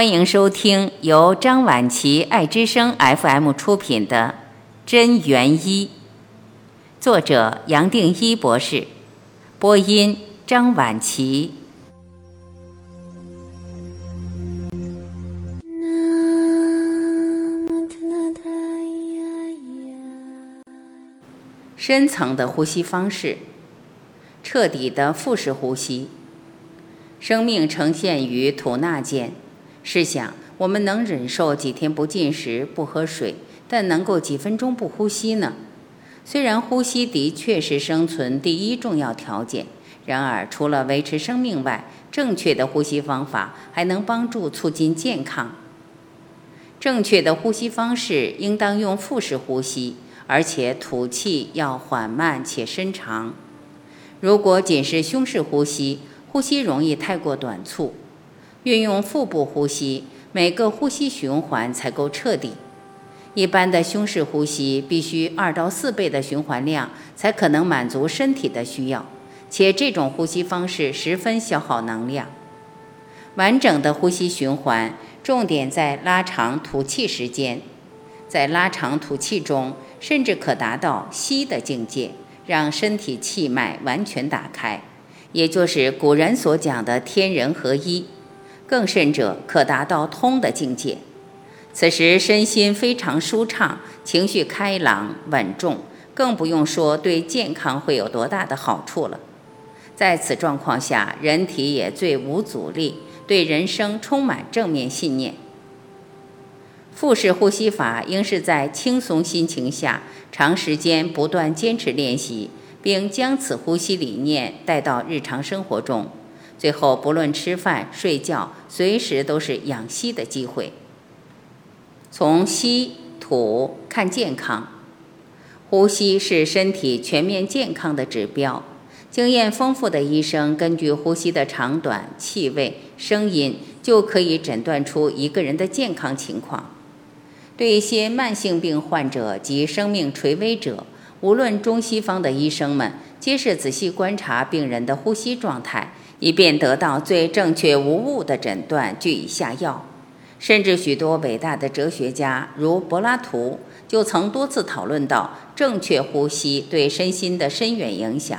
欢迎收听由张晚琪爱之声 FM 出品的《真元一》，作者杨定一博士，播音张晚琪。深层的呼吸方式，彻底的腹式呼吸。生命呈现于吐纳间。试想，我们能忍受几天不进食、不喝水，但能够几分钟不呼吸呢？虽然呼吸的确是生存第一重要条件，然而除了维持生命外，正确的呼吸方法还能帮助促进健康。正确的呼吸方式应当用腹式呼吸，而且吐气要缓慢且深长。如果仅是胸式呼吸，呼吸容易太过短促。运用腹部呼吸，每个呼吸循环才够彻底。一般的胸式呼吸必须二到四倍的循环量，才可能满足身体的需要，且这种呼吸方式十分消耗能量。完整的呼吸循环重点在拉长吐气时间，在拉长吐气中，甚至可达到吸的境界，让身体气脉完全打开，也就是古人所讲的天人合一。更甚者，可达到通的境界。此时身心非常舒畅，情绪开朗稳重，更不用说对健康会有多大的好处了。在此状况下，人体也最无阻力，对人生充满正面信念。腹式呼吸法应是在轻松心情下，长时间不断坚持练习，并将此呼吸理念带到日常生活中。最后，不论吃饭、睡觉，随时都是养息的机会。从吸吐看健康，呼吸是身体全面健康的指标。经验丰富的医生根据呼吸的长短、气味、声音，就可以诊断出一个人的健康情况。对一些慢性病患者及生命垂危者，无论中西方的医生们，皆是仔细观察病人的呼吸状态。以便得到最正确无误的诊断，据以下药。甚至许多伟大的哲学家，如柏拉图，就曾多次讨论到正确呼吸对身心的深远影响。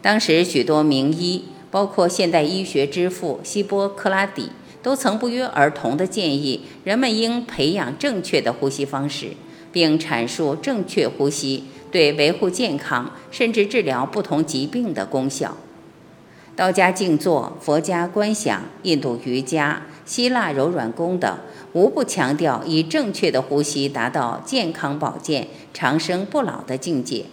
当时许多名医，包括现代医学之父希波克拉底，都曾不约而同地建议人们应培养正确的呼吸方式，并阐述正确呼吸对维护健康甚至治疗不同疾病的功效。道家静坐、佛家观想、印度瑜伽、希腊柔软功等，无不强调以正确的呼吸达到健康保健、长生不老的境界。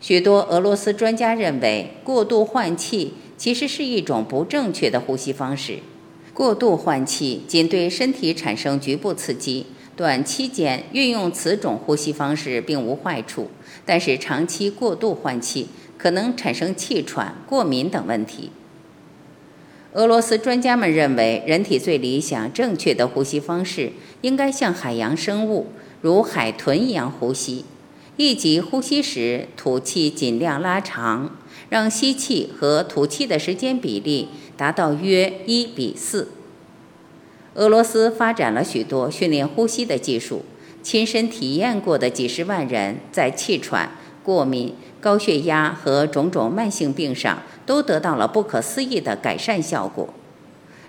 许多俄罗斯专家认为，过度换气其实是一种不正确的呼吸方式。过度换气仅对身体产生局部刺激，短期间运用此种呼吸方式并无坏处，但是长期过度换气。可能产生气喘、过敏等问题。俄罗斯专家们认为，人体最理想、正确的呼吸方式应该像海洋生物，如海豚一样呼吸。一级呼吸时，吐气尽量拉长，让吸气和吐气的时间比例达到约一比四。俄罗斯发展了许多训练呼吸的技术，亲身体验过的几十万人在气喘、过敏。高血压和种种慢性病上都得到了不可思议的改善效果。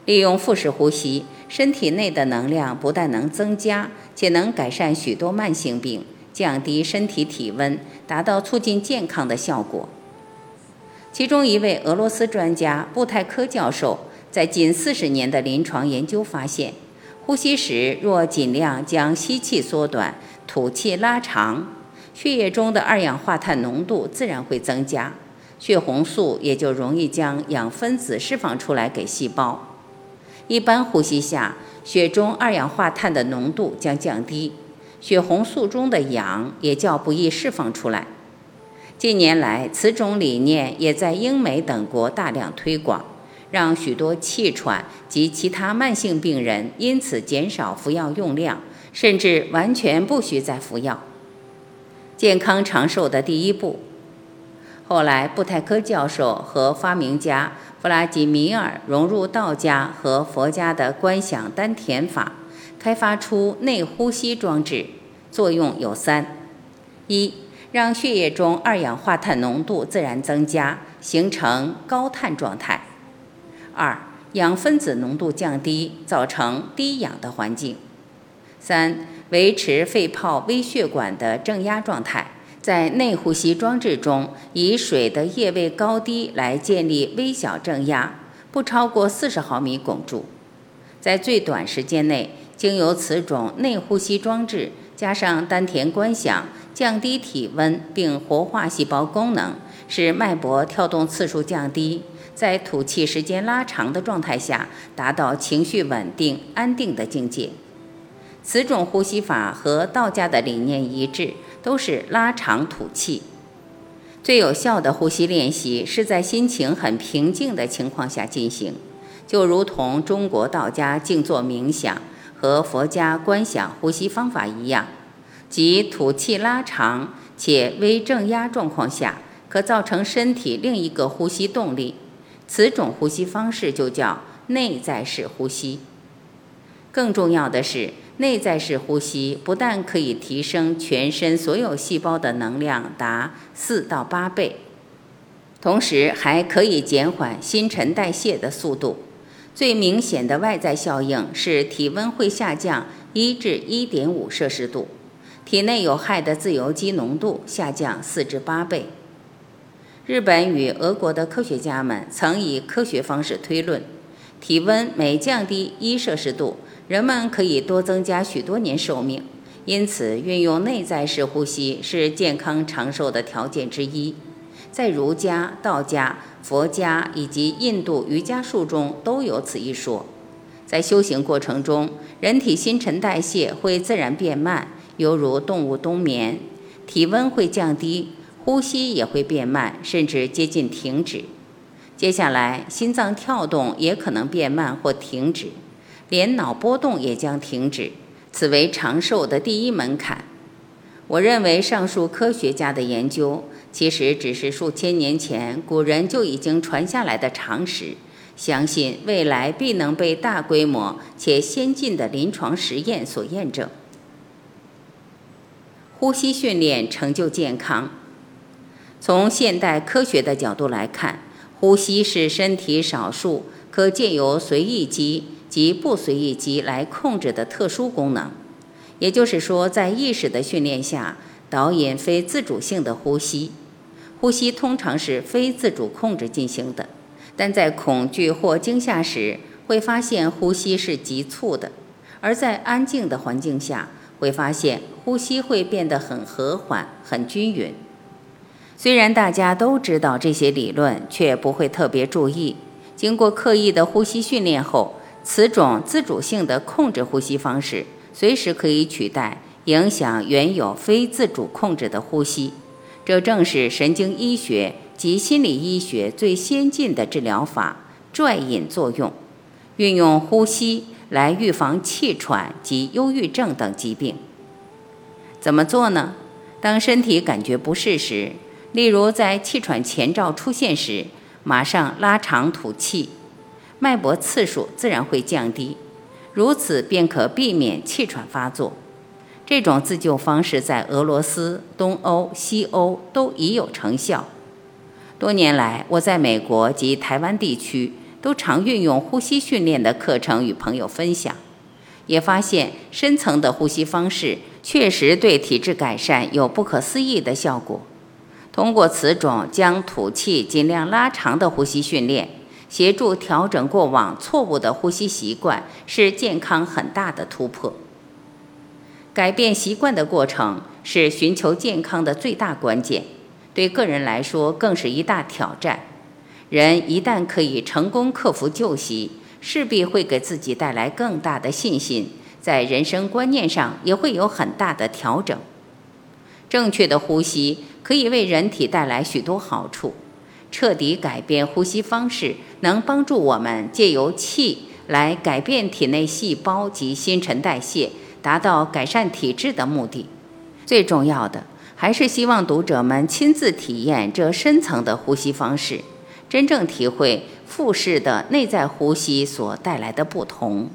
利用腹式呼吸，身体内的能量不但能增加，且能改善许多慢性病，降低身体体温，达到促进健康的效果。其中一位俄罗斯专家布泰科教授在近四十年的临床研究发现，呼吸时若尽量将吸气缩短，吐气拉长。血液中的二氧化碳浓度自然会增加，血红素也就容易将氧分子释放出来给细胞。一般呼吸下，血中二氧化碳的浓度将降低，血红素中的氧也较不易释放出来。近年来，此种理念也在英美等国大量推广，让许多气喘及其他慢性病人因此减少服药用量，甚至完全不需再服药。健康长寿的第一步。后来，布泰科教授和发明家弗拉基米尔融入道家和佛家的观想丹田法，开发出内呼吸装置，作用有三：一、让血液中二氧化碳浓度自然增加，形成高碳状态；二、氧分子浓度降低，造成低氧的环境；三、维持肺泡微血管的正压状态。在内呼吸装置中，以水的液位高低来建立微小正压，不超过四十毫米汞柱。在最短时间内，经由此种内呼吸装置加上丹田观想，降低体温并活化细胞功能，使脉搏跳动次数降低，在吐气时间拉长的状态下，达到情绪稳定安定的境界。此种呼吸法和道家的理念一致。都是拉长吐气，最有效的呼吸练习是在心情很平静的情况下进行，就如同中国道家静坐冥想和佛家观想呼吸方法一样，即吐气拉长且微正压状况下，可造成身体另一个呼吸动力。此种呼吸方式就叫内在式呼吸。更重要的是。内在式呼吸不但可以提升全身所有细胞的能量达四到八倍，同时还可以减缓新陈代谢的速度。最明显的外在效应是体温会下降一至一点五摄氏度，体内有害的自由基浓度下降四至八倍。日本与俄国的科学家们曾以科学方式推论，体温每降低一摄氏度。人们可以多增加许多年寿命，因此运用内在式呼吸是健康长寿的条件之一。在儒家、道家、佛家以及印度瑜伽术中都有此一说。在修行过程中，人体新陈代谢会自然变慢，犹如动物冬眠；体温会降低，呼吸也会变慢，甚至接近停止。接下来，心脏跳动也可能变慢或停止。连脑波动也将停止，此为长寿的第一门槛。我认为上述科学家的研究其实只是数千年前古人就已经传下来的常识，相信未来必能被大规模且先进的临床实验所验证。呼吸训练成就健康。从现代科学的角度来看，呼吸是身体少数可借由随意肌。及不随意及来控制的特殊功能，也就是说，在意识的训练下，导引非自主性的呼吸。呼吸通常是非自主控制进行的，但在恐惧或惊吓时，会发现呼吸是急促的；而在安静的环境下，会发现呼吸会变得很和缓、很均匀。虽然大家都知道这些理论，却不会特别注意。经过刻意的呼吸训练后，此种自主性的控制呼吸方式，随时可以取代影响原有非自主控制的呼吸。这正是神经医学及心理医学最先进的治疗法——拽引作用，运用呼吸来预防气喘及忧郁症等疾病。怎么做呢？当身体感觉不适时，例如在气喘前兆出现时，马上拉长吐气。脉搏次数自然会降低，如此便可避免气喘发作。这种自救方式在俄罗斯、东欧、西欧都已有成效。多年来，我在美国及台湾地区都常运用呼吸训练的课程与朋友分享，也发现深层的呼吸方式确实对体质改善有不可思议的效果。通过此种将吐气尽量拉长的呼吸训练。协助调整过往错误的呼吸习惯是健康很大的突破。改变习惯的过程是寻求健康的最大关键，对个人来说更是一大挑战。人一旦可以成功克服旧习，势必会给自己带来更大的信心，在人生观念上也会有很大的调整。正确的呼吸可以为人体带来许多好处。彻底改变呼吸方式，能帮助我们借由气来改变体内细胞及新陈代谢，达到改善体质的目的。最重要的还是希望读者们亲自体验这深层的呼吸方式，真正体会腹式的内在呼吸所带来的不同。